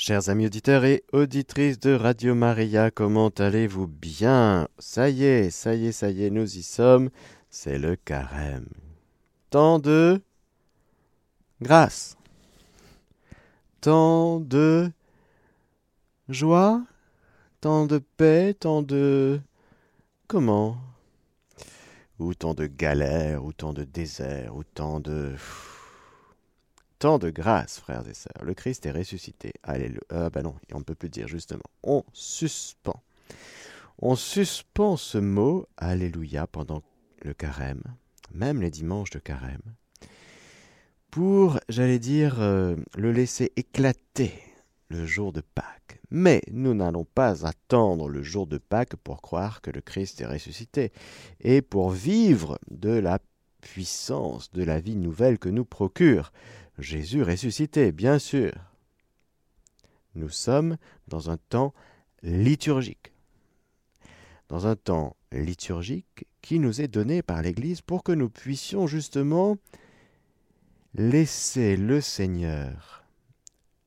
Chers amis auditeurs et auditrices de Radio Maria, comment allez-vous bien? Ça y est, ça y est, ça y est, nous y sommes. C'est le carême. Tant de grâce. Tant de joie. Tant de paix. Tant de... Comment? Ou tant de galères, ou tant de désert, ou tant de... Tant de grâce, frères et sœurs. Le Christ est ressuscité. Alléluia. Ah ben non, on ne peut plus dire justement. On suspend. On suspend ce mot Alléluia pendant le carême, même les dimanches de carême, pour, j'allais dire, euh, le laisser éclater le jour de Pâques. Mais nous n'allons pas attendre le jour de Pâques pour croire que le Christ est ressuscité et pour vivre de la puissance de la vie nouvelle que nous procure Jésus ressuscité, bien sûr. Nous sommes dans un temps liturgique. Dans un temps liturgique qui nous est donné par l'Église pour que nous puissions justement laisser le Seigneur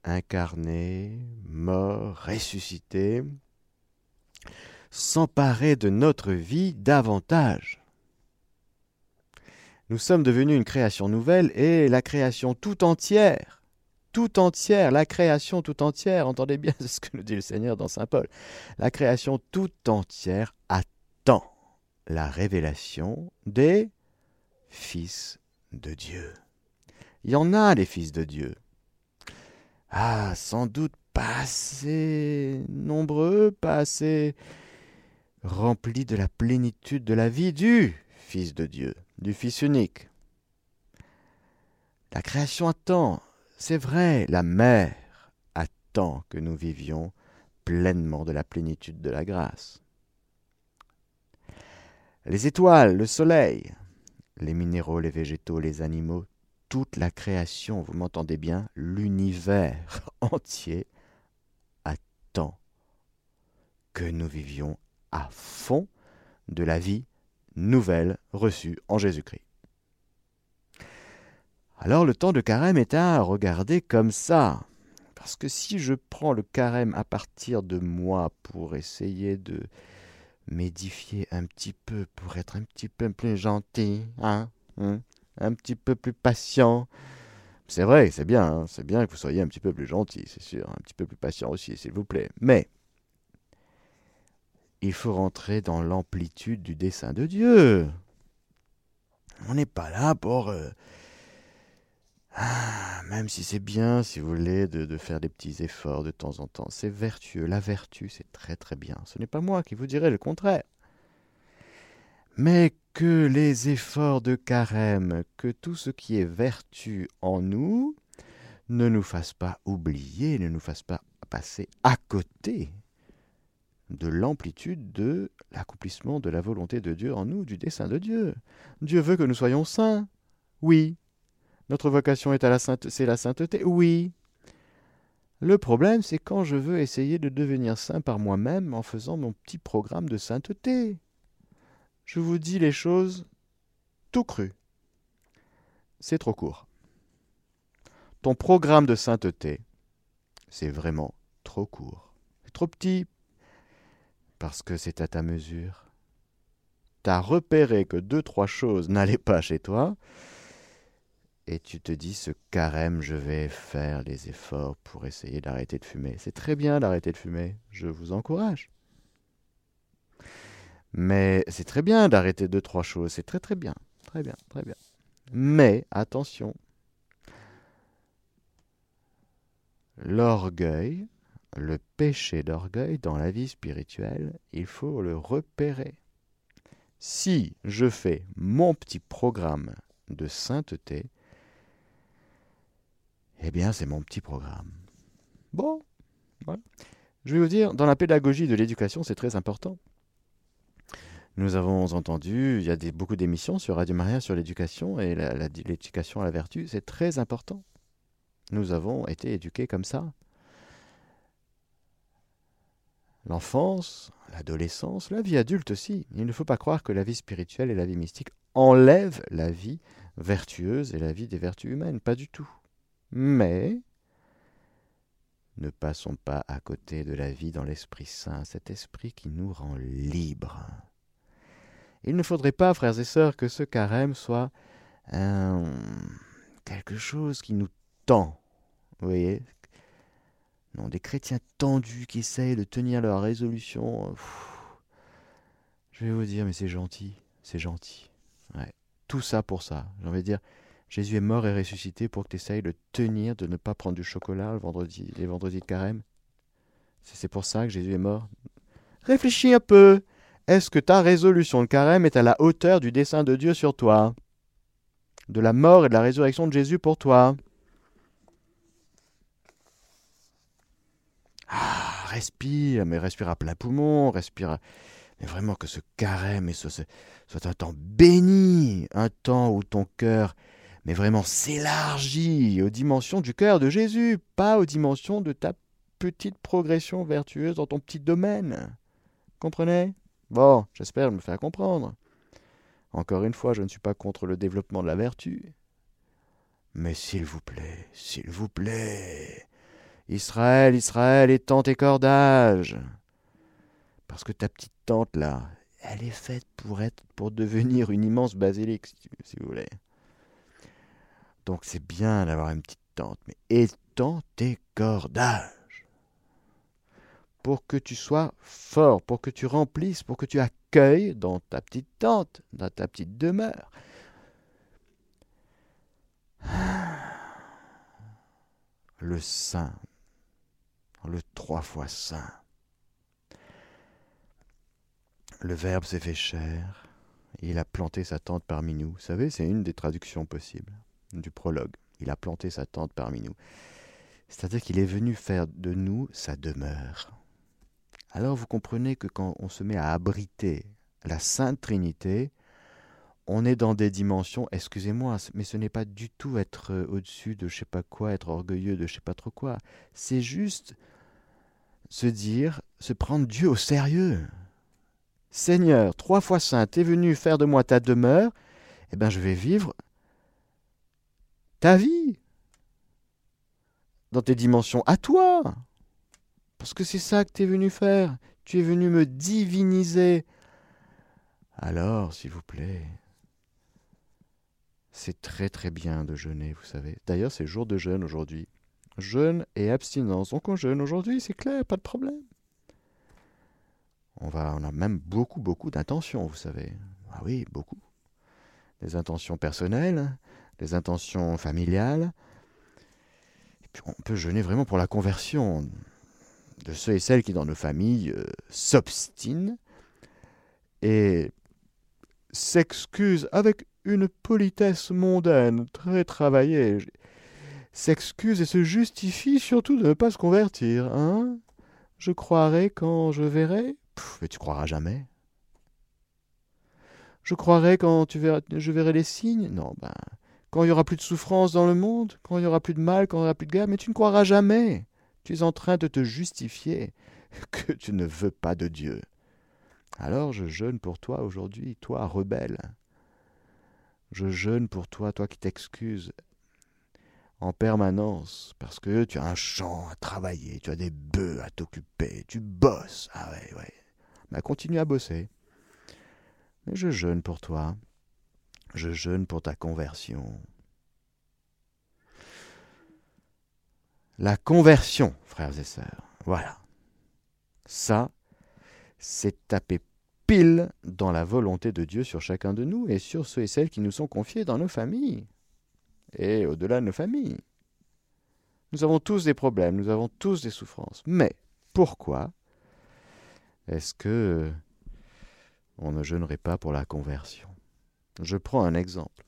incarné, mort, ressuscité, s'emparer de notre vie davantage. Nous sommes devenus une création nouvelle et la création tout entière, tout entière, la création tout entière, entendez bien ce que nous dit le Seigneur dans Saint Paul, la création tout entière attend la révélation des fils de Dieu. Il y en a des fils de Dieu. Ah, sans doute pas assez nombreux, pas assez remplis de la plénitude de la vie du Fils de Dieu du Fils unique. La création attend, c'est vrai, la mère attend que nous vivions pleinement de la plénitude de la grâce. Les étoiles, le soleil, les minéraux, les végétaux, les animaux, toute la création, vous m'entendez bien, l'univers entier attend que nous vivions à fond de la vie nouvelle reçue en Jésus-Christ. Alors le temps de carême est à regarder comme ça. Parce que si je prends le carême à partir de moi pour essayer de m'édifier un petit peu, pour être un petit peu plus gentil, hein, hein un petit peu plus patient, c'est vrai, c'est bien, hein, c'est bien que vous soyez un petit peu plus gentil, c'est sûr, un petit peu plus patient aussi, s'il vous plaît. Mais il faut rentrer dans l'amplitude du dessein de Dieu. On n'est pas là pour... Euh, ah, même si c'est bien, si vous voulez, de, de, faire des petits efforts de temps en temps. C'est vertueux. La vertu, c'est très très bien. Ce n'est pas moi qui vous dirai le contraire. Mais que les efforts de carême, que tout ce qui est vertu en nous, ne nous fassent pas oublier, ne nous fassent pas passer à côté de l'amplitude de l'accomplissement de la volonté de Dieu en nous, du dessein de Dieu. Dieu veut que nous soyons saints. Oui. Notre vocation est à la c'est la sainteté. Oui. Le problème, c'est quand je veux essayer de devenir saint par moi-même en faisant mon petit programme de sainteté. Je vous dis les choses tout cru. C'est trop court. Ton programme de sainteté, c'est vraiment trop court. C'est trop petit parce que c'est à ta mesure. T'as repéré que deux, trois choses n'allaient pas chez toi, et tu te dis ce carême, je vais faire les efforts pour essayer d'arrêter de fumer. C'est très bien d'arrêter de fumer, je vous encourage. Mais c'est très bien d'arrêter deux, trois choses, c'est très très bien, très bien, très bien. Mais attention, l'orgueil, le péché d'orgueil dans la vie spirituelle, il faut le repérer. Si je fais mon petit programme de sainteté, eh bien c'est mon petit programme. Bon, Je vais vous dire, dans la pédagogie de l'éducation, c'est très important. Nous avons entendu, il y a beaucoup d'émissions sur Radio Maria sur l'éducation et l'éducation à la vertu, c'est très important. Nous avons été éduqués comme ça l'enfance, l'adolescence, la vie adulte aussi. Il ne faut pas croire que la vie spirituelle et la vie mystique enlèvent la vie vertueuse et la vie des vertus humaines, pas du tout. Mais ne passons pas à côté de la vie dans l'Esprit Saint, cet esprit qui nous rend libres. Il ne faudrait pas, frères et sœurs, que ce carême soit quelque chose qui nous tend. Voyez Non, des chrétiens tendus qui essayent de tenir leur résolution. je vais vous dire, mais c'est gentil, c'est gentil. Tout ça pour ça. J'ai envie de dire, Jésus est mort et ressuscité pour que tu essayes de tenir, de ne pas prendre du chocolat le vendredi, les vendredis de carême. C'est pour ça que Jésus est mort. Réfléchis un peu. Est-ce que ta résolution de carême est à la hauteur du dessein de Dieu sur toi? De la mort et de la résurrection de Jésus pour toi? Respire, mais respire à plein poumon, respire. Mais vraiment que ce carême soit un temps béni, un temps où ton cœur mais vraiment s'élargit aux dimensions du cœur de Jésus, pas aux dimensions de ta petite progression vertueuse dans ton petit domaine. Comprenez? Bon, j'espère me faire comprendre. Encore une fois, je ne suis pas contre le développement de la vertu. Mais s'il vous plaît, s'il vous plaît, Israël, Israël, étends tes cordages. Parce que ta petite tante là, elle est faite pour être, pour devenir une immense basilique, si vous voulez. Donc c'est bien d'avoir une petite tente, mais étends tes cordages pour que tu sois fort, pour que tu remplisses, pour que tu accueilles dans ta petite tente, dans ta petite demeure. Le Saint, le trois fois Saint. Le Verbe s'est fait chair, il a planté sa tente parmi nous. Vous savez, c'est une des traductions possibles du prologue. Il a planté sa tente parmi nous. C'est-à-dire qu'il est venu faire de nous sa demeure. Alors vous comprenez que quand on se met à abriter la Sainte Trinité, on est dans des dimensions, excusez-moi, mais ce n'est pas du tout être euh, au-dessus de je sais pas quoi, être orgueilleux de je sais pas trop quoi. C'est juste se dire, se prendre Dieu au sérieux. Seigneur, trois fois saint, es venu faire de moi ta demeure, eh bien je vais vivre ta vie, dans tes dimensions à toi. Parce que c'est ça que tu es venu faire. Tu es venu me diviniser. Alors, s'il vous plaît, c'est très très bien de jeûner, vous savez. D'ailleurs, c'est jour de jeûne aujourd'hui. Jeûne et abstinence. Donc on jeûne aujourd'hui, c'est clair, pas de problème. On, va, on a même beaucoup, beaucoup d'intentions, vous savez. Ah oui, beaucoup. Des intentions personnelles, les intentions familiales. Et puis on peut jeûner vraiment pour la conversion de ceux et celles qui, dans nos familles, euh, s'obstinent et s'excusent avec une politesse mondaine très travaillée, s'excusent et se justifient surtout de ne pas se convertir. Hein? Je croirai quand je verrai. mais tu croiras jamais. Je croirai quand tu verras, je verrai les signes. Non, ben, quand il n'y aura plus de souffrance dans le monde, quand il n'y aura plus de mal, quand il n'y aura plus de guerre, mais tu ne croiras jamais. Tu es en train de te justifier que tu ne veux pas de Dieu. Alors je jeûne pour toi aujourd'hui, toi rebelle. Je jeûne pour toi, toi qui t'excuses en permanence, parce que tu as un champ à travailler, tu as des bœufs à t'occuper, tu bosses. Ah ouais, ouais. Mais continue à bosser. Mais je jeûne pour toi. Je jeûne pour ta conversion. La conversion, frères et sœurs, voilà. Ça, c'est taper pile dans la volonté de Dieu sur chacun de nous et sur ceux et celles qui nous sont confiés dans nos familles et au-delà de nos familles. Nous avons tous des problèmes, nous avons tous des souffrances. Mais pourquoi est-ce que on ne jeûnerait pas pour la conversion? Je prends un exemple.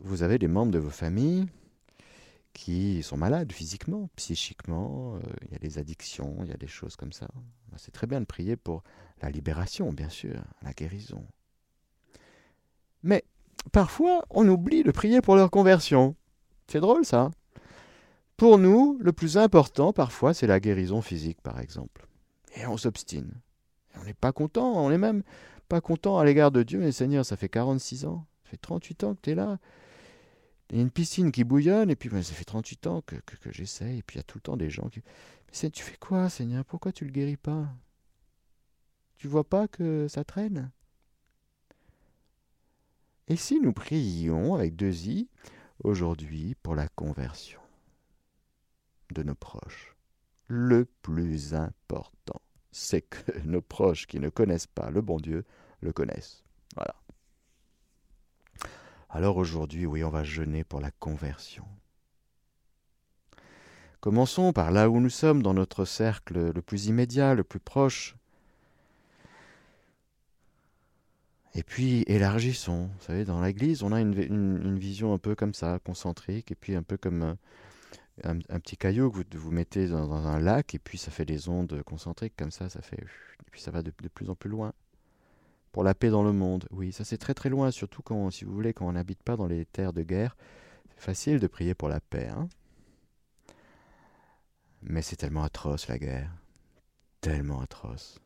Vous avez des membres de vos familles qui sont malades physiquement, psychiquement, euh, il y a des addictions, il y a des choses comme ça. Ben, c'est très bien de prier pour la libération, bien sûr, la guérison. Mais parfois, on oublie de prier pour leur conversion. C'est drôle ça. Pour nous, le plus important parfois, c'est la guérison physique, par exemple. Et on s'obstine. On n'est pas content, on est même pas content à l'égard de Dieu, mais Seigneur, ça fait 46 ans, ça fait 38 ans que tu es là. Il y a une piscine qui bouillonne, et puis ça fait 38 ans que, que, j'essaye, et puis il y a tout le temps des gens qui... Mais tu fais quoi, Seigneur? Pourquoi tu le guéris pas? Tu vois pas que ça traîne? Et si nous prions avec deux i aujourd'hui pour la conversion de nos proches? Le plus important, c'est que nos proches qui ne connaissent pas le bon Dieu le connaissent. Voilà. Alors aujourd'hui, oui, on va jeûner pour la conversion. Commençons par là où nous sommes, dans notre cercle le plus immédiat, le plus proche. Et puis élargissons. Vous savez, dans l'Église, on a une, vision un peu comme ça, concentrique, et puis un peu comme un, petit caillou que vous, vous mettez dans, un lac, et puis ça fait des ondes concentriques comme ça, ça fait... Et puis ça va de plus en plus loin pour la paix dans le monde. Oui, ça c'est très très loin, surtout quand, si vous voulez, quand on n'habite pas dans les terres de guerre. C'est facile de prier pour la paix. Hein Mais c'est tellement atroce la guerre. Tellement atroce.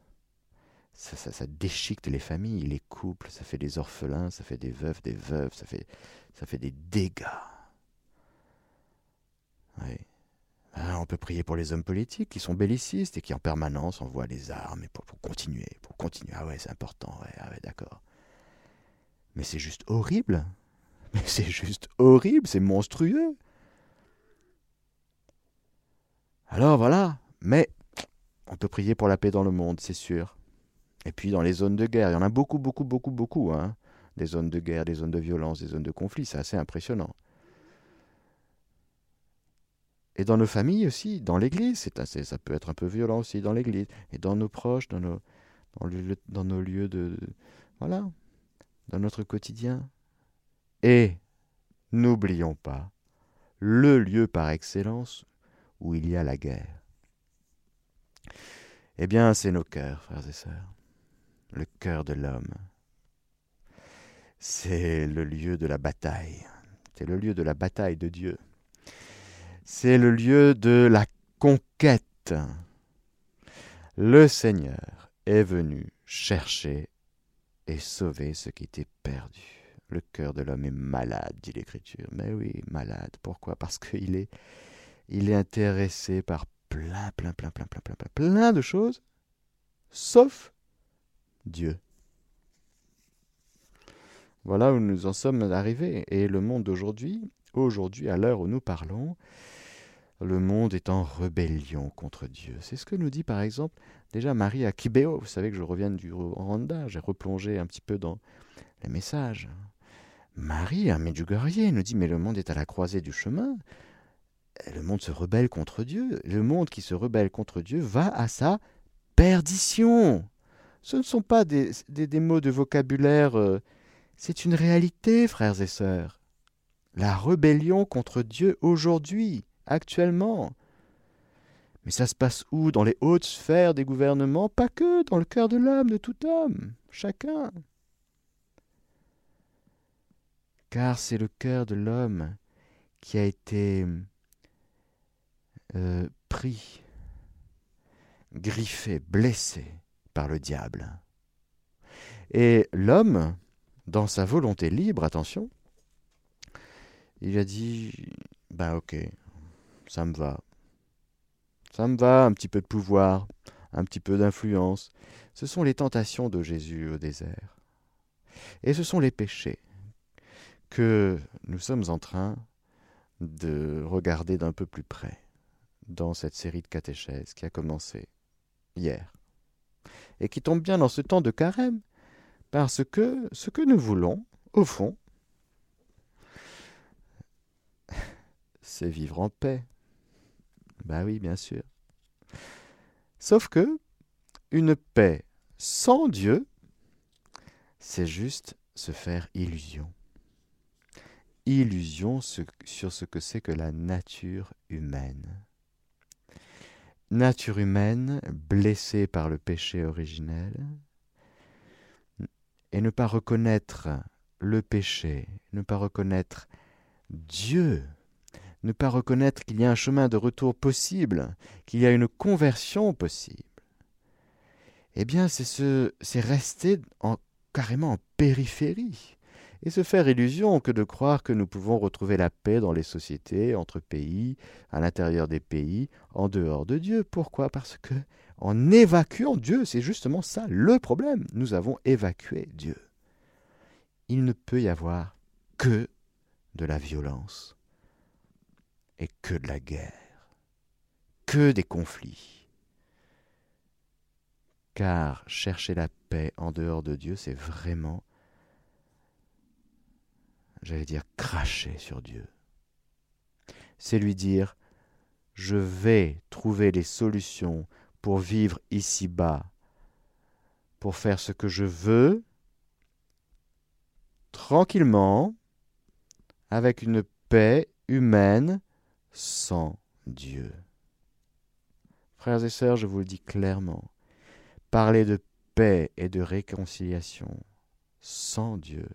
Ça, ça, ça, déchiquette les familles, les couples, ça fait des orphelins, ça fait des veufs, des veuves, ça fait, ça fait des dégâts. Oui. Ah, on peut prier pour les hommes politiques qui sont bellicistes et qui en permanence envoient les armes pour, continuer, pour continuer. Ah ouais, c'est important, ouais, ah ouais, d'accord. Mais c'est juste horrible. Mais c'est juste horrible, c'est monstrueux. Alors voilà, mais on peut prier pour la paix dans le monde, c'est sûr. Et puis dans les zones de guerre, il y en a beaucoup, beaucoup, beaucoup, beaucoup. Hein. Des zones de guerre, des zones de violence, des zones de conflit, c'est assez impressionnant. Et dans nos familles aussi, dans l'Église, c'est ça peut être un peu violent aussi dans l'Église, et dans nos proches, dans nos, dans, nos lieux de, Voilà, dans notre quotidien. Et n'oublions pas le lieu par excellence où il y a la guerre. Eh bien, c'est nos cœurs, frères et sœurs, le cœur de l'homme. C'est le lieu de la bataille, c'est le lieu de la bataille de Dieu. C'est le lieu de la conquête. Le Seigneur est venu chercher et sauver ce qui était perdu. Le cœur de l'homme est malade, dit l'Écriture. Mais oui, malade. Pourquoi? Parce qu'il est, il est intéressé par plein, plein, plein, plein, plein, plein, plein, plein de choses, sauf Dieu. Voilà où nous en sommes arrivés. Et le monde d'aujourd'hui, aujourd'hui, à l'heure où nous parlons, le monde est en rébellion contre Dieu. C'est ce que nous dit par exemple déjà Marie à Kibéo. Vous savez que je reviens du Rwanda, j'ai replongé un petit peu dans les messages. Marie à Medjugorje nous dit mais le monde est à la croisée du chemin. Le monde se rebelle contre Dieu. Le monde qui se rebelle contre Dieu va à sa perdition. Ce ne sont pas des, mots de vocabulaire, euh, c'est une réalité, frères et sœurs. La rébellion contre Dieu aujourd'hui actuellement. Mais ça se passe où? Dans les hautes sphères des gouvernements? Pas que, dans le cœur de l'homme, de tout homme, chacun. Car c'est le cœur de l'homme qui a été euh, pris, griffé, blessé le diable. Et l'homme, dans sa volonté libre, attention, il a dit, ben ok, ça me va. Ça me va, un petit peu de pouvoir, un petit peu d'influence. Ce sont les tentations de Jésus au désert. Et ce sont les péchés que nous sommes en train de regarder d'un peu plus près dans cette série de catéchèses qui a commencé hier et qui tombe bien dans ce temps de carême parce que ce que nous voulons, au fond, c'est vivre en paix. Ben oui, bien sûr. Sauf que une paix sans Dieu, c'est juste se faire illusion. Illusion sur ce que c'est que la nature humaine. Nature humaine blessée par le péché originel, et ne pas reconnaître le péché, ne pas reconnaître Dieu ne pas reconnaître qu'il y a un chemin de retour possible, qu'il y a une conversion possible, eh bien c'est rester en, carrément en périphérie. Et se faire illusion que de croire que nous pouvons retrouver la paix dans les sociétés, entre pays, à l'intérieur des pays, en dehors de Dieu. Pourquoi? Parce que en évacuant Dieu, c'est justement ça le problème. Nous avons évacué Dieu. Il ne peut y avoir que de la violence et que de la guerre, que des conflits. Car chercher la paix en dehors de Dieu, c'est vraiment j'allais dire, cracher sur Dieu. C'est lui dire, je vais trouver les solutions pour vivre ici-bas, pour faire ce que je veux, tranquillement, avec une paix humaine, sans Dieu. Frères et sœurs, je vous le dis clairement, parler de paix et de réconciliation sans Dieu,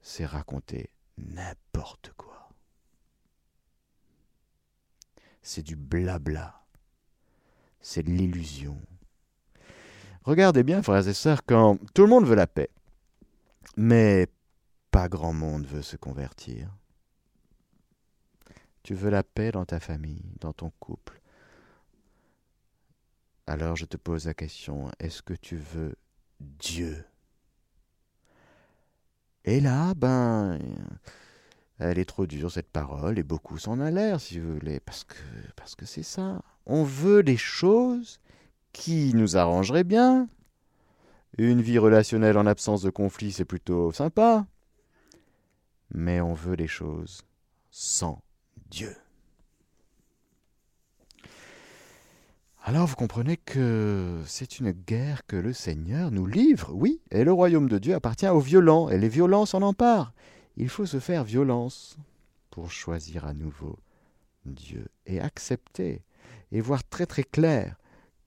c'est raconter n'importe quoi. C'est du blabla. C'est de l'illusion. Regardez bien, frères et sœurs, quand tout le monde veut la paix, mais pas grand monde veut se convertir. Tu veux la paix dans ta famille, dans ton couple. Alors je te pose la question, est-ce que tu veux Dieu et là, ben, elle est trop dure cette parole et beaucoup s'en l'air, si vous voulez, parce que parce que c'est ça. On veut des choses qui nous arrangeraient bien. Une vie relationnelle en absence de conflit, c'est plutôt sympa. Mais on veut des choses sans Dieu. Alors vous comprenez que c'est une guerre que le Seigneur nous livre, oui, et le royaume de Dieu appartient aux violents, et les violents s'en emparent. Il faut se faire violence pour choisir à nouveau Dieu et accepter et voir très très clair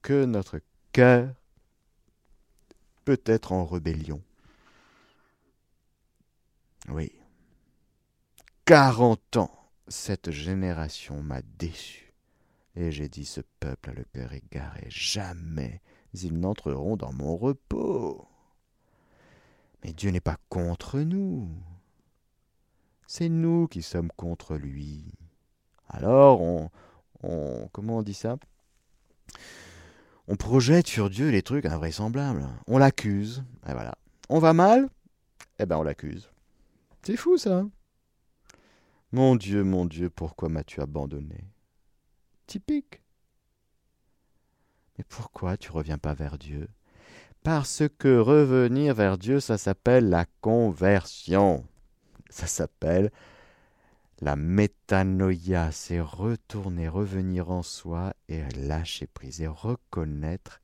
que notre cœur peut être en rébellion. Oui. Quarante ans, cette génération m'a déçu. Et j'ai dit, ce peuple a le cœur égaré, jamais ils n'entreront dans mon repos. Mais Dieu n'est pas contre nous. C'est nous qui sommes contre lui. Alors on, on comment on dit ça? On projette sur Dieu les trucs invraisemblables. On l'accuse. Et voilà. On va mal? Eh ben on l'accuse. C'est fou ça. Mon Dieu, mon Dieu, pourquoi m'as-tu abandonné? Typique. Mais pourquoi tu reviens pas vers Dieu? Parce que revenir vers Dieu, ça s'appelle la conversion. Ça s'appelle la métanoïa, c'est retourner, revenir en soi et lâcher prise et reconnaître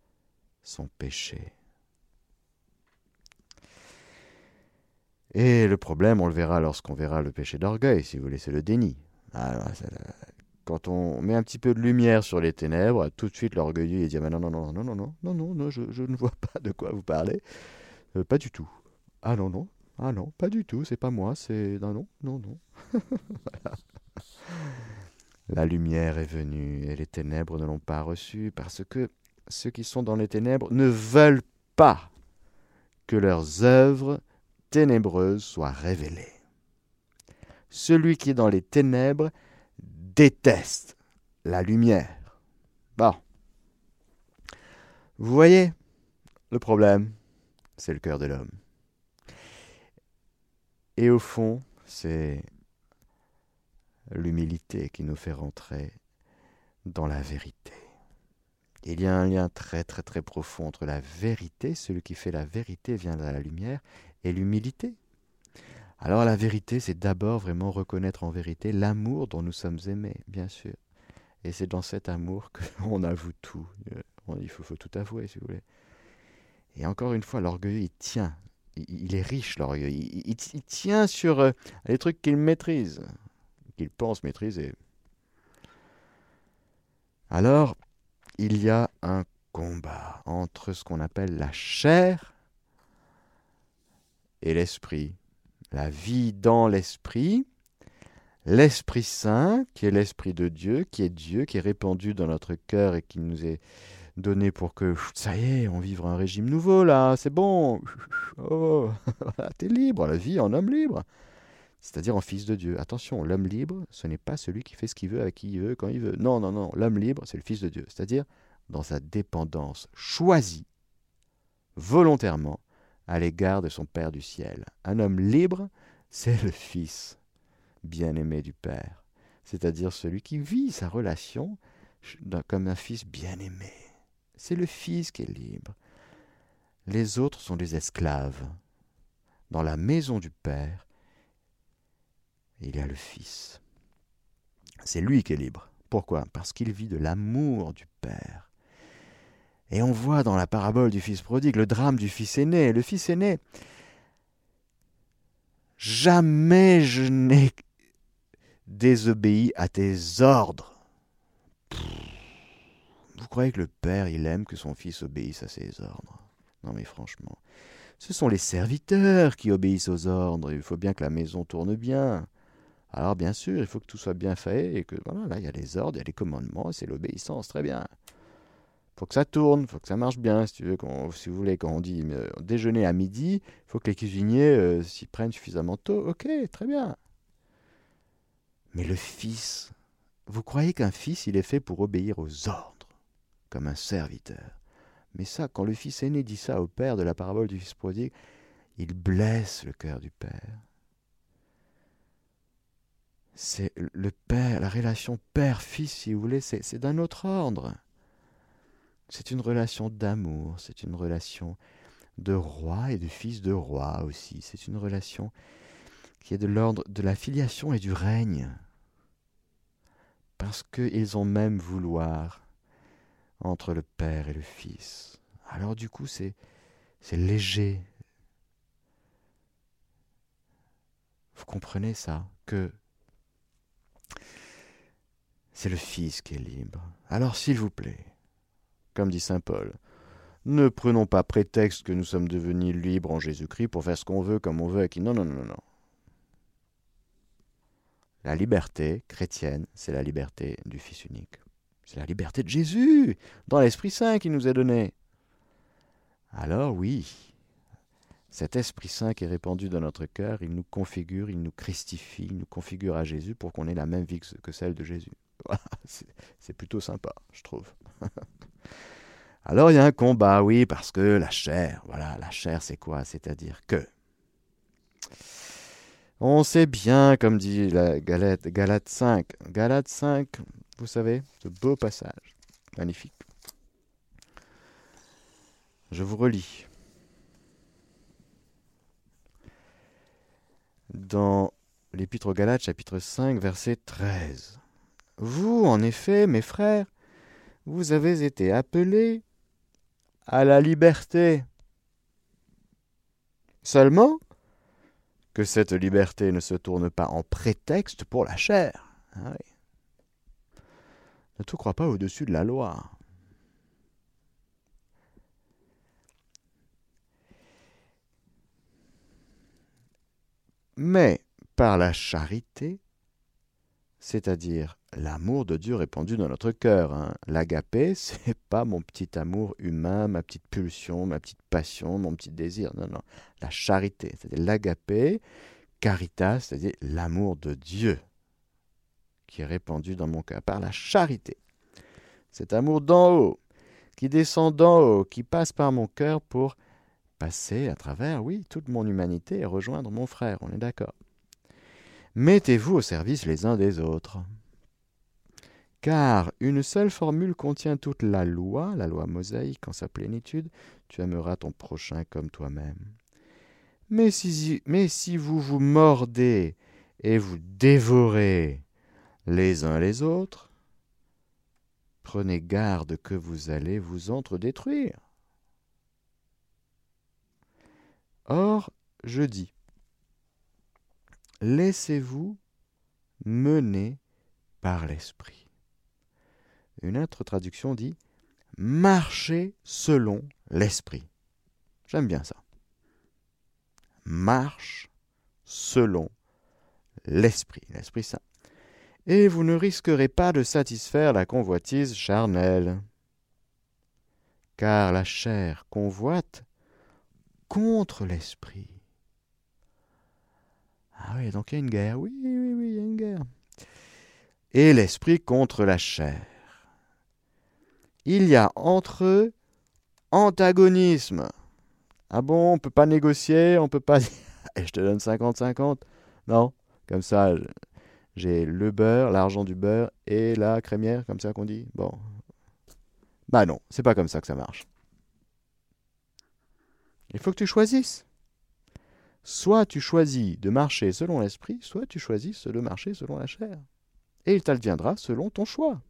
son péché. Et le problème, on le verra lorsqu'on verra le péché d'orgueil, si vous voulez, c'est le déni. Ah, quand on met un petit peu de lumière sur les ténèbres, tout de suite l'orgueilleux il dit non non non non non non non non non je, ne vois pas de quoi vous parlez, euh, pas du tout. Ah non non ah non pas du tout c'est pas moi c'est non non non non. La lumière est venue et les ténèbres ne l'ont pas reçue parce que ceux qui sont dans les ténèbres ne veulent pas que leurs œuvres ténébreuses soient révélées. Celui qui est dans les ténèbres déteste la lumière. Bon. Vous voyez, le problème, c'est le cœur de l'homme. Et au fond, c'est l'humilité qui nous fait rentrer dans la vérité. Il y a un lien très très très profond entre la vérité, celui qui fait la vérité vient de la lumière, et l'humilité. Alors la vérité, c'est d'abord vraiment reconnaître en vérité l'amour dont nous sommes aimés, bien sûr. Et c'est dans cet amour qu'on avoue tout. Euh, il faut, tout avouer, si vous voulez. Et encore une fois, l'orgueil, il tient. Il, est riche, l'orgueil. Il, tient sur euh, les trucs qu'il maîtrise, qu'il pense maîtriser. Alors, il y a un combat entre ce qu'on appelle la chair et l'esprit la vie dans l'Esprit, l'Esprit Saint, qui est l'Esprit de Dieu, qui est Dieu, qui est répandu dans notre cœur et qui nous est donné pour que, ça y est, on vivre un régime nouveau là, c'est bon. Oh, t'es libre, la vie en homme libre. C'est-à-dire en fils de Dieu. Attention, l'homme libre, ce n'est pas celui qui fait ce qu'il veut avec qui il veut, quand il veut. Non, non, non, l'homme libre, c'est le fils de Dieu. C'est-à-dire dans sa dépendance choisie, volontairement, à l'égard de son Père du ciel. Un homme libre, c'est le Fils bien-aimé du Père, c'est-à-dire celui qui vit sa relation comme un fils bien-aimé. C'est le Fils qui est libre. Les autres sont des esclaves. Dans la maison du Père, il y a le Fils. C'est lui qui est libre. Pourquoi? Parce qu'il vit de l'amour du Père. Et on voit dans la parabole du fils prodigue le drame du fils aîné. Le fils aîné, jamais je n'ai désobéi à tes ordres. Vous croyez que le père, il aime que son fils obéisse à ses ordres? Non mais franchement, ce sont les serviteurs qui obéissent aux ordres. Il faut bien que la maison tourne bien. Alors bien sûr, il faut que tout soit bien fait et que voilà, là il y a les ordres, il y a les commandements, c'est l'obéissance, très bien faut que ça tourne, faut que ça marche bien. Si, tu veux, quand, si vous voulez, quand on dit euh, déjeuner à midi, faut que les cuisiniers euh, s'y prennent suffisamment tôt. Ok, très bien. Mais le fils, vous croyez qu'un fils, il est fait pour obéir aux ordres, comme un serviteur? Mais ça, quand le fils aîné dit ça au père de la parabole du fils prodigue, il blesse le cœur du père. C'est le père, la relation père-fils, si vous voulez, c'est d'un autre ordre. C'est une relation d'amour, c'est une relation de roi et de fils de roi aussi. C'est une relation qui est de l'ordre de la filiation et du règne. Parce qu'ils ont même vouloir entre le Père et le Fils. Alors du coup, c'est, c'est léger. Vous comprenez ça? Que c'est le Fils qui est libre. Alors s'il vous plaît, comme dit saint Paul. Ne prenons pas prétexte que nous sommes devenus libres en Jésus-Christ pour faire ce qu'on veut comme on veut qui. Non, non, non, non. La liberté chrétienne, c'est la liberté du Fils unique. C'est la liberté de Jésus, dans l'Esprit Saint qui nous est donné. Alors oui, cet Esprit Saint qui est répandu dans notre cœur, il nous configure, il nous christifie, il nous configure à Jésus pour qu'on ait la même vie que celle de Jésus. c'est plutôt sympa, je trouve. Alors il y a un combat, oui, parce que la chair, voilà, la chair c'est quoi? C'est-à-dire que on sait bien, comme dit la Galate, Galate 5, Galate 5, vous savez, ce beau passage, magnifique. Je vous relis. Dans l'Épître aux Galates, chapitre 5, verset 13. Vous, en effet, mes frères, vous avez été appelés à la liberté. Seulement que cette liberté ne se tourne pas en prétexte pour la chair. Ah ne te crois pas au-dessus de la loi. Mais par la charité, c'est-à-dire l'amour de Dieu répandu dans notre cœur. Hein. L'agapé, c'est pas mon petit amour humain, ma petite pulsion, ma petite passion, mon petit désir. Non, non. La charité, c'est-à-dire l'agapé, caritas, c'est-à-dire l'amour de Dieu qui est répandu dans mon cœur par la charité. Cet amour d'en haut, qui descend d'en haut, qui passe par mon cœur pour passer à travers, oui, toute mon humanité et rejoindre mon frère, on est d'accord. Mettez-vous au service les uns des autres. Car une seule formule contient toute la loi, la loi mosaïque en sa plénitude, tu aimeras ton prochain comme toi-même. Mais si, vous vous mordez et vous dévorez les uns les autres, prenez garde que vous allez vous entre-détruire. Or, je dis, laissez-vous mener par l'Esprit. Une autre traduction dit marchez selon l'Esprit. J'aime bien ça. Marche selon l'Esprit, l'Esprit Saint. Et vous ne risquerez pas de satisfaire la convoitise charnelle. car la chair convoite contre l'esprit. Ah oui, donc il y a une guerre. Oui, oui, oui, il y a une guerre. Et l'esprit contre la chair. Il y a entre eux antagonisme. Ah bon, on peut pas négocier, on peut pas dire je te donne 50-50. Non, comme ça, j'ai le beurre, l'argent du beurre et la crémière, comme ça qu'on dit. Bon. Bah non, c'est pas comme ça que ça marche. Il faut que tu choisisses. Soit tu choisis de marcher selon l'esprit, soit tu choisis de marcher selon la chair. Et il t'adviendra selon ton choix.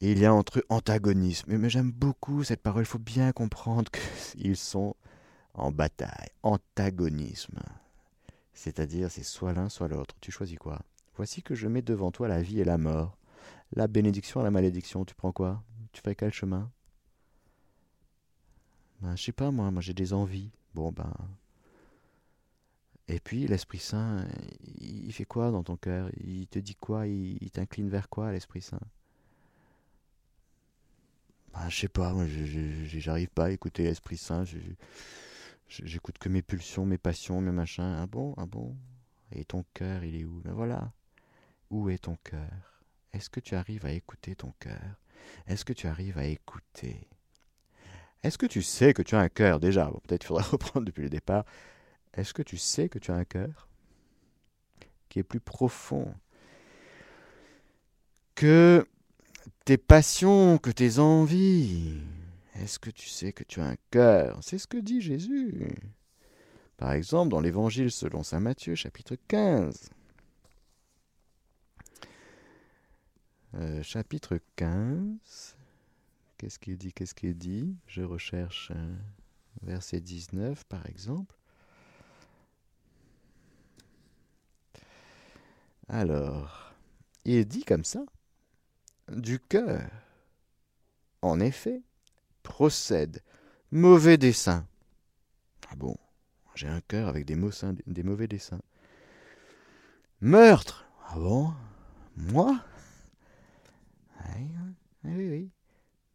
il y a entre antagonisme. Mais j'aime beaucoup cette parole. Il faut bien comprendre qu'ils sont en bataille. Antagonisme. C'est-à-dire, c'est soit l'un, soit l'autre. Tu choisis quoi? Voici que je mets devant toi la vie et la mort, la bénédiction et la malédiction. Tu prends quoi? Tu fais quel chemin? Ben, Je sais pas, moi. Moi, j'ai des envies. Bon, ben. Et puis, l'Esprit Saint, il fait quoi dans ton cœur? Il te dit quoi? Il t'incline vers quoi, l'Esprit Saint? Bah, Je sais pas, moi, j'arrive pas à écouter l'Esprit Saint. J'écoute que mes pulsions, mes passions, mes machins. Ah bon, ah bon? Et ton cœur, il est où? Ben voilà. Où est ton cœur? Est-ce que tu arrives à écouter ton cœur? Est-ce que tu arrives à écouter Est-ce que tu sais que tu as un cœur? Déjà Peut-être qu'il faudra reprendre depuis le départ. Est-ce que tu sais que tu as un cœur qui est plus profond que tes passions, que tes envies? Est-ce que tu sais que tu as un cœur? C'est ce que dit Jésus. Par exemple, dans l'Évangile selon Saint Matthieu, chapitre 15. Euh, chapitre 15. Qu'est-ce qu'il dit Qu'est-ce qu'il dit? Je recherche verset 19, par exemple. Alors, il dit comme ça du cœur. En effet, procède mauvais dessein. Ah bon, j'ai un cœur avec des, mauvais desseins. Meurtre. Ah bon? Moi? Oui, oui, oui.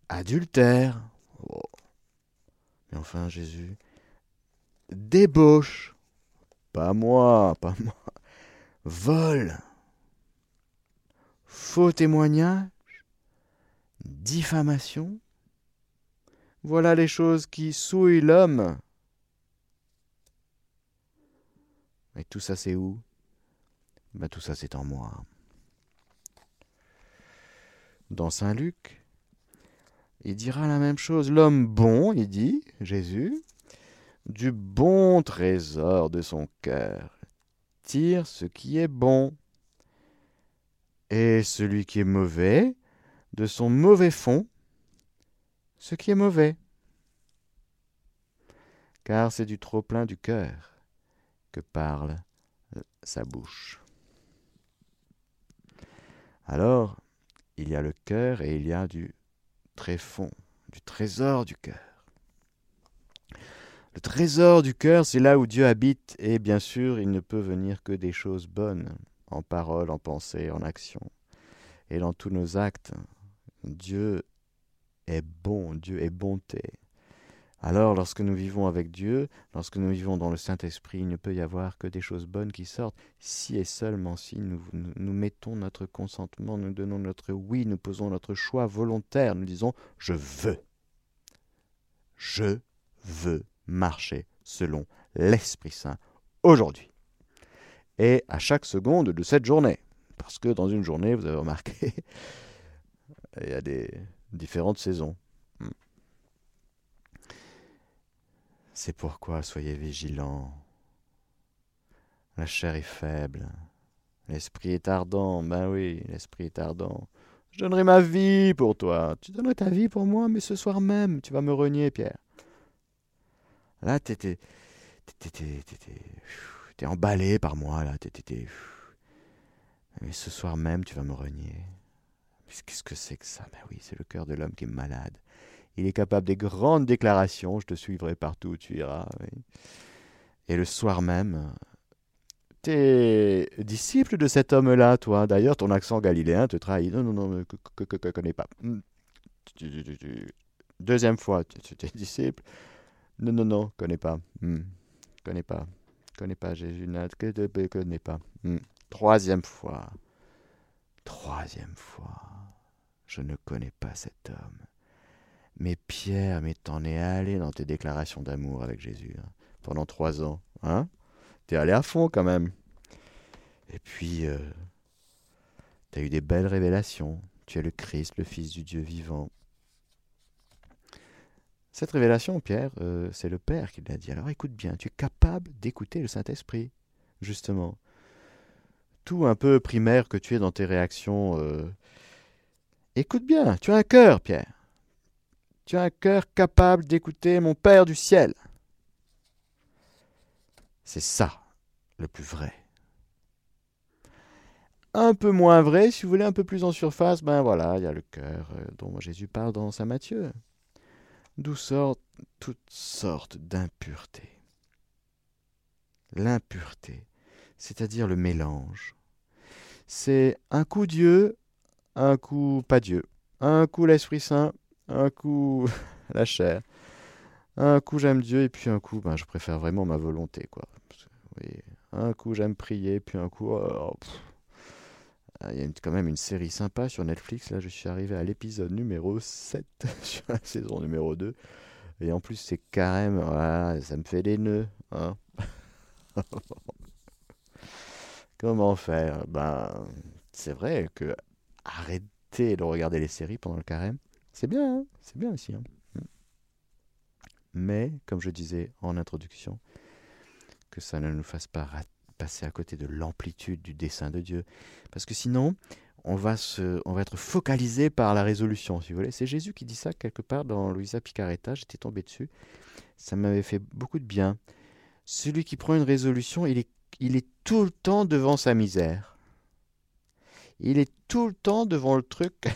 Adultère. Oh. Enfin, Jésus. Débauche. Pas moi, pas moi. Vol. Faux témoignage diffamation. Voilà les choses qui souillent l'homme. Et tout ça, c'est où? Ben, Tout ça, c'est en moi. Dans Saint Luc, il dira la même chose. L'homme bon, il dit, Jésus, du bon trésor de son cœur, tire ce qui est bon. Et celui qui est mauvais, de son mauvais fond ce qui est mauvais. Car c'est du trop-plein du cœur que parle sa bouche. Alors, il y a le cœur et il y a du tréfond, du trésor du cœur. Le trésor du cœur, c'est là où Dieu habite, et bien sûr, il ne peut venir que des choses bonnes, en parole, en pensée, en action, et dans tous nos actes, Dieu est bon, Dieu est bonté. Alors, lorsque nous vivons avec Dieu, lorsque nous vivons dans le Saint-Esprit, il ne peut y avoir que des choses bonnes qui sortent, si et seulement si nous, mettons notre consentement, nous donnons notre oui, nous posons notre choix volontaire, nous disons je veux. Je veux marcher selon l'Esprit Saint aujourd'hui. Et à chaque seconde de cette journée. Parce que dans une journée, vous avez remarqué, il y a des différentes saisons. C'est pourquoi soyez vigilants. La chair est faible. L'esprit est ardent. Ben oui, l'esprit est ardent. Je donnerai ma vie pour toi. Tu donnerais ta vie pour moi, mais ce soir même, tu vas me renier, Pierre. Là, t'étais. T'es emballé par moi, là. Mais ce soir même, tu vas me renier. Qu'est-ce que c'est que ça? Ben oui, c'est le cœur de l'homme qui est malade. Il est capable des grandes déclarations, je te suivrai partout où tu iras. Et le soir même, T'es disciple de cet homme-là, toi. D'ailleurs, ton accent galiléen te trahit. Non, non, non, que, que, connais pas. Hmm. Deuxième fois, tu es disciple. Non, non, non, connais pas. Hmm. Connais pas. Connais pas Jésus que connais pas. Hmm. Troisième fois. Troisième fois. Je ne connais pas cet homme. Mais Pierre, mais t'en es allé dans tes déclarations d'amour avec Jésus hein, pendant trois ans, hein? T'es allé à fond quand même. Et puis, euh, t'as eu des belles révélations. Tu es le Christ, le Fils du Dieu vivant. Cette révélation, Pierre, euh, c'est le Père qui l'a dit. Alors écoute bien, tu es capable d'écouter le Saint-Esprit, justement. Tout un peu primaire que tu es dans tes réactions. Euh, écoute bien, tu as un cœur, Pierre. Tu as un cœur capable d'écouter mon Père du ciel. C'est ça le plus vrai. Un peu moins vrai, si vous voulez, un peu plus en surface, ben voilà, il y a le cœur euh, dont Jésus parle dans Saint Matthieu, d'où sortent toutes sortes d'impuretés. L'impureté, c'est-à-dire le mélange. C'est un coup Dieu, un coup pas Dieu, un coup l'Esprit Saint, un coup la chair, un coup j'aime Dieu et puis un coup ben, je préfère vraiment ma volonté quoi. un coup j'aime prier puis un coup oh, ah, il y a quand même une série sympa sur Netflix là je suis arrivé à l'épisode numéro 7 sur la saison numéro 2 et en plus c'est carrément voilà, ça me fait des nœuds hein. Comment faire? Ben c'est vrai que arrêter de regarder les séries pendant le carême, c'est bien, hein. c'est bien aussi. Hein. Mais, comme je disais en introduction, que ça ne nous fasse pas passer à côté de l'amplitude du dessein de Dieu. Parce que sinon, on va, être focalisé par la résolution, si vous voulez. C'est Jésus qui dit ça quelque part dans Louisa Picaretta, j'étais tombé dessus. Ça m'avait fait beaucoup de bien. Celui qui prend une résolution, il est, il est tout le temps devant sa misère. Il est tout le temps devant le truc.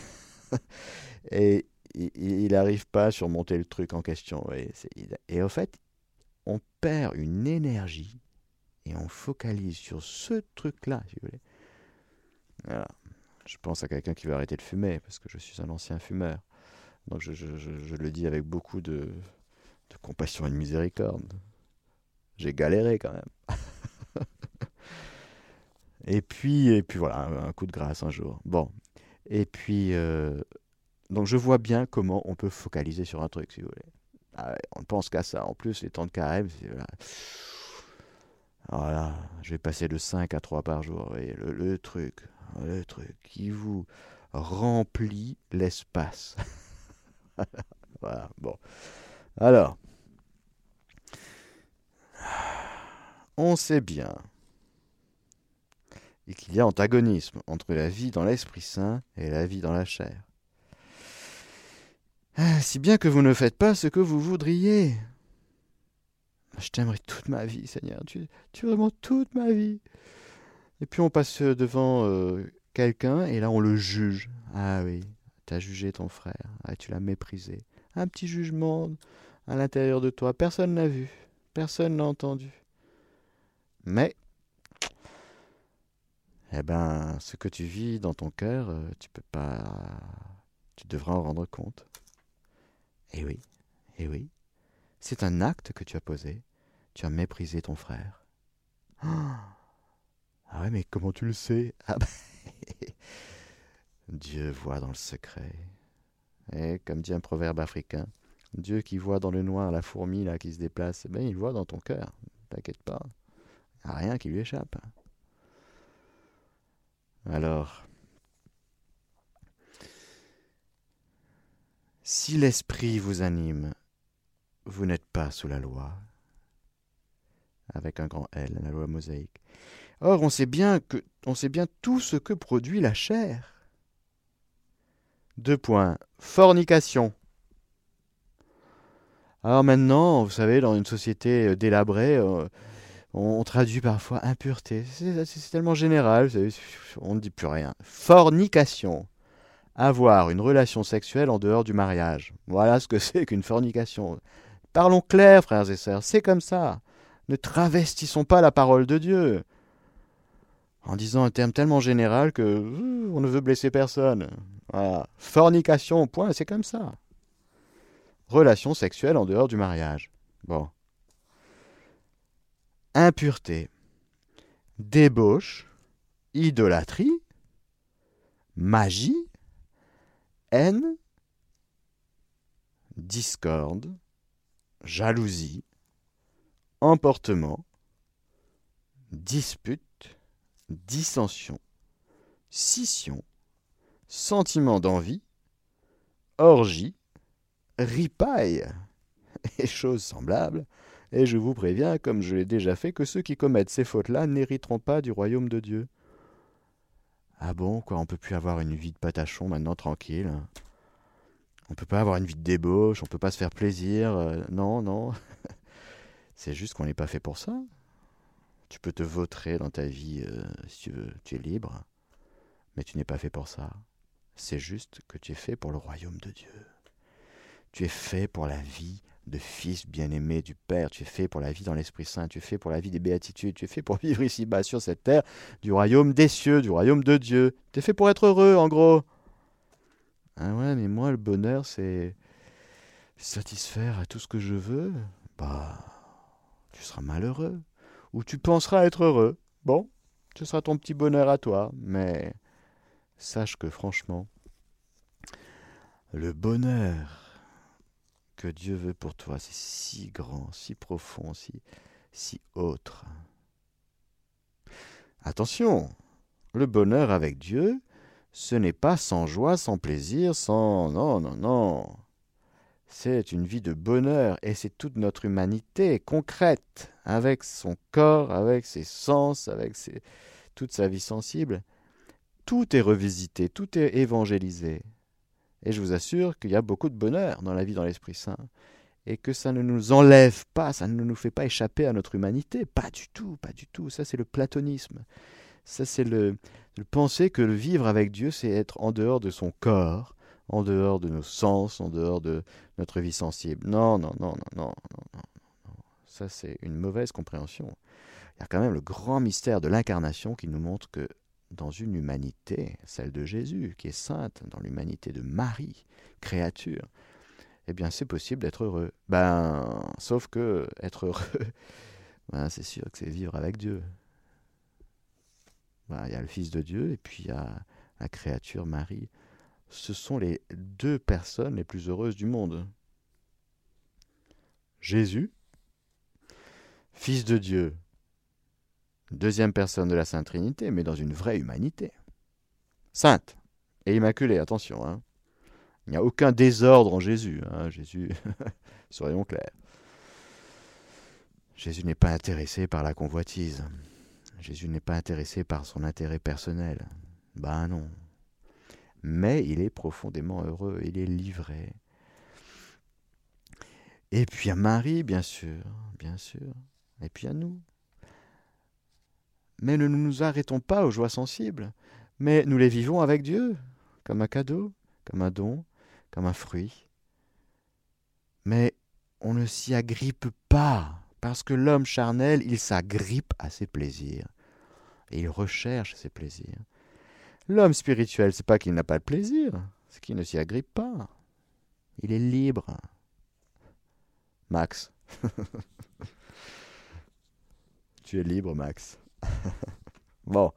Et il n'arrive pas à surmonter le truc en question. Et, et, au fait, on perd une énergie et on focalise sur ce truc-là, si vous voulez. Voilà. Je pense à quelqu'un qui veut arrêter de fumer, parce que je suis un ancien fumeur. Donc je, le dis avec beaucoup de, de compassion et de miséricorde. J'ai galéré quand même. et puis, et puis voilà, un coup de grâce un jour. Bon. Et puis, euh, donc je vois bien comment on peut focaliser sur un truc, si vous voulez. Ah on ne pense qu'à ça. En plus, les temps de carême, voilà. voilà. je vais passer de 5 à 3 par jour. Le, truc, le truc qui vous remplit l'espace. voilà, bon. Alors, on sait bien qu'il y a antagonisme entre la vie dans l'Esprit Saint et la vie dans la chair. Ah, si bien que vous ne faites pas ce que vous voudriez. Je t'aimerais toute ma vie, Seigneur. Tu, tu vraiment toute ma vie. Et puis on passe devant euh, quelqu'un et là on le juge. Ah oui, tu as jugé ton frère. Ah, tu l'as méprisé. Un petit jugement à l'intérieur de toi. Personne n'a vu. Personne n'a entendu. Mais, eh ben, ce que tu vis dans ton cœur, euh, tu peux pas. Tu devras en rendre compte. Eh oui, eh oui, c'est un acte que tu as posé. Tu as méprisé ton frère. ah ouais, mais comment tu le sais? Ah ben, Dieu voit dans le secret. Et comme dit un proverbe africain, Dieu qui voit dans le noir la fourmi là qui se déplace, ben il voit dans ton cœur. T'inquiète pas, rien qui lui échappe. Alors, Si l'esprit vous anime, vous n'êtes pas sous la loi, avec un grand L, la loi mosaïque. Or, on sait bien que, on sait bien tout ce que produit la chair. Deux points. Fornication. Alors maintenant, vous savez, dans une société euh, délabrée, euh, on, traduit parfois impureté. C'est tellement général, on ne dit plus rien. Fornication avoir une relation sexuelle en dehors du mariage. Voilà ce que c'est qu'une fornication. Parlons clair, frères et sœurs, c'est comme ça. Ne travestissons pas la parole de Dieu. en disant un terme tellement général que on ne veut blesser personne. Voilà. Fornication, point, c'est comme ça. Relation sexuelle en dehors du mariage. Bon. Impureté, débauche, idolâtrie, magie, haine, discorde, jalousie, emportement, dispute, dissension, scission, sentiment d'envie, orgie, ripaille et choses semblables, et je vous préviens, comme je l'ai déjà fait, que ceux qui commettent ces fautes-là n'hériteront pas du royaume de Dieu. Ah bon, quoi, on peut plus avoir une vie de patachon maintenant tranquille On peut pas avoir une vie de débauche, on peut pas se faire plaisir, euh, non, non. C'est juste qu'on n'est pas fait pour ça. Tu peux te vautrer dans ta vie euh, si tu veux, tu es libre, mais tu n'es pas fait pour ça. C'est juste que tu es fait pour le royaume de Dieu. Tu es fait pour la vie de fils bien-aimé du Père. Tu es fait pour la vie dans l'Esprit Saint. Tu es fait pour la vie des béatitudes. Tu es fait pour vivre ici-bas sur cette terre du royaume des cieux, du royaume de Dieu. Tu es fait pour être heureux, en gros. Ah ouais, mais moi, le bonheur, c'est satisfaire à tout ce que je veux. Bah, tu seras malheureux. Ou tu penseras être heureux. Bon, ce sera ton petit bonheur à toi. Mais sache que franchement, le bonheur que Dieu veut pour toi, c'est si grand, si profond, si, si autre. Attention, le bonheur avec Dieu, ce n'est pas sans joie, sans plaisir, sans... Non, non, non. C'est une vie de bonheur et c'est toute notre humanité concrète, avec son corps, avec ses sens, avec toute sa vie sensible. Tout est revisité, tout est évangélisé. Et je vous assure qu'il y a beaucoup de bonheur dans la vie dans l'Esprit Saint. Et que ça ne nous enlève pas, ça ne nous fait pas échapper à notre humanité. Pas du tout, pas du tout. Ça, c'est le platonisme. Ça, c'est le, penser que le vivre avec Dieu, c'est être en dehors de son corps, en dehors de nos sens, en dehors de notre vie sensible. Non, non, non, non, non, non. non. Ça, c'est une mauvaise compréhension. Il y a quand même le grand mystère de l'incarnation qui nous montre que dans une humanité, celle de Jésus, qui est sainte, dans l'humanité de Marie, créature, eh bien c'est possible d'être heureux. Ben, sauf que être heureux, ben, c'est sûr que c'est vivre avec Dieu. Ben, il y a le Fils de Dieu et puis il y a la créature Marie. Ce sont les deux personnes les plus heureuses du monde. Jésus, Fils de Dieu, deuxième personne de la Sainte Trinité, mais dans une vraie humanité. Sainte et immaculée, attention. Hein. Il n'y a aucun désordre en Jésus. Hein. Jésus, soyons clairs. Jésus n'est pas intéressé par la convoitise. Jésus n'est pas intéressé par son intérêt personnel. Ben non. Mais il est profondément heureux, il est livré. Et puis à Marie, bien sûr, bien sûr. Et puis à nous. Mais ne nous arrêtons pas aux joies sensibles, mais nous les vivons avec Dieu, comme un cadeau, comme un don, comme un fruit. Mais on ne s'y agrippe pas, parce que l'homme charnel, il s'agrippe à ses plaisirs, et il recherche ses plaisirs. L'homme spirituel, c'est pas qu'il n'a pas de plaisir, c'est qu'il ne s'y agrippe pas. Il est libre. Max. tu es libre, Max. bon,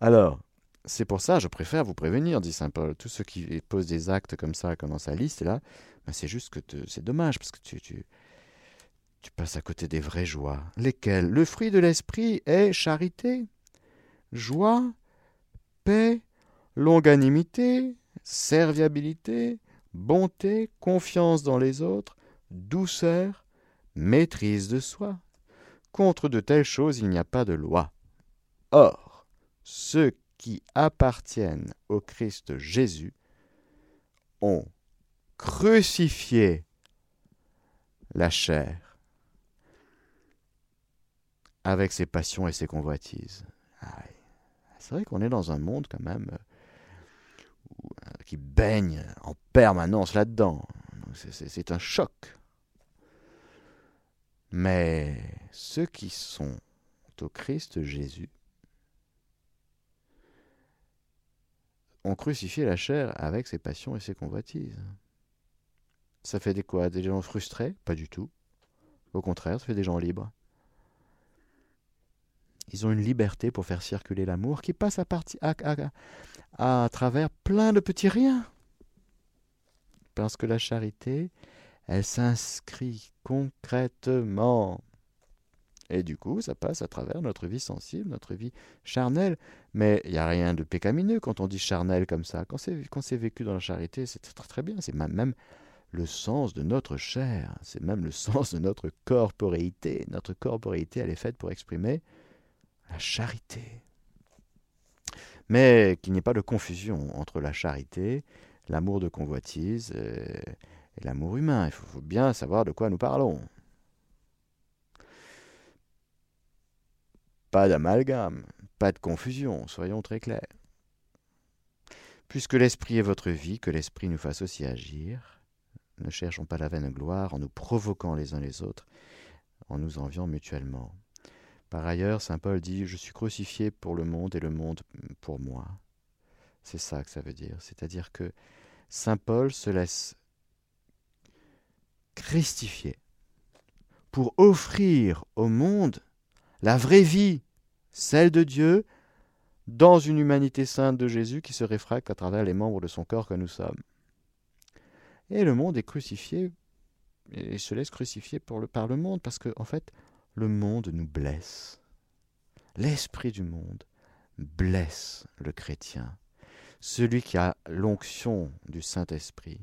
alors, c'est pour ça, je préfère vous prévenir, dit saint Paul. Tous ceux qui posent des actes comme ça, comme dans sa liste, là, ben c'est juste que c'est dommage, parce que tu, tu, tu passes à côté des vraies joies. Lesquelles? Le fruit de l'esprit est charité, joie, paix, longanimité, serviabilité, bonté, confiance dans les autres, douceur, maîtrise de soi. Contre de telles choses, il n'y a pas de loi. Or, ceux qui appartiennent au Christ Jésus ont crucifié la chair avec ses passions et ses convoitises. C'est vrai qu'on est dans un monde quand même euh, qui baigne en permanence là-dedans. C'est un choc. Mais ceux qui sont au Christ Jésus on crucifie la chair avec ses passions et ses convoitises. Ça fait des quoi? Des gens frustrés? Pas du tout. Au contraire, ça fait des gens libres. Ils ont une liberté pour faire circuler l'amour qui passe à, travers plein de petits riens. Parce que la charité, elle s'inscrit concrètement. Et du coup, ça passe à travers notre vie sensible, notre vie charnelle. Mais il n'y a rien de pécamineux quand on dit charnel comme ça. Quand c'est vécu dans la charité, c'est très, très bien. C'est même le sens de notre chair. C'est même le sens de notre corporéité. Notre corporéité, elle est faite pour exprimer la charité. Mais qu'il n'y ait pas de confusion entre la charité, l'amour de convoitise et, l'amour humain. Il faut bien savoir de quoi nous parlons. Pas d'amalgame, pas de confusion, soyons très clairs. Puisque l'esprit est votre vie, que l'esprit nous fasse aussi agir, ne cherchons pas la vaine gloire en nous provoquant les uns les autres, en nous enviant mutuellement. Par ailleurs, Saint Paul dit Je suis crucifié pour le monde et le monde pour moi. C'est ça que ça veut dire. C'est-à-dire que Saint Paul se laisse christifier pour offrir au monde la vraie vie, celle de Dieu, dans une humanité sainte de Jésus qui se réfracte à travers les membres de son corps que nous sommes. Et le monde est crucifié et se laisse crucifier par le monde parce qu'en en fait, le monde nous blesse. L'esprit du monde blesse le chrétien. Celui qui a l'onction du Saint-Esprit,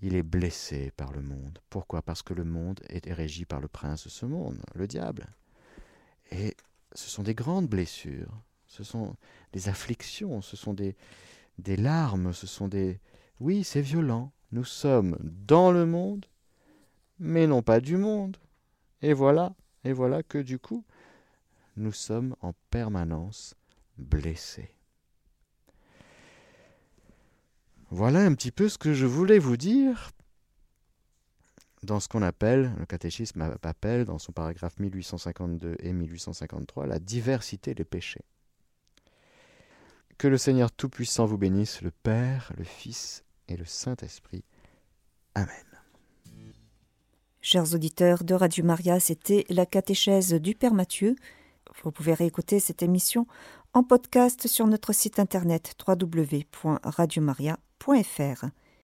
il est blessé par le monde. Pourquoi? Parce que le monde est régi par le prince de ce monde, le diable. Et ce sont des grandes blessures, ce sont des afflictions, ce sont des, des larmes, ce sont des... Oui, c'est violent. Nous sommes dans le monde, mais non pas du monde. Et voilà, et voilà que du coup, nous sommes en permanence blessés. Voilà un petit peu ce que je voulais vous dire dans ce qu'on appelle, le catéchisme appelle dans son paragraphe 1852 et 1853, la diversité des péchés. Que le Seigneur Tout-Puissant vous bénisse, le Père, le Fils et le Saint-Esprit. Amen. Chers auditeurs de Radio Maria, c'était la catéchèse du Père Mathieu. Vous pouvez réécouter cette émission en podcast sur notre site internet www.radiomaria.fr.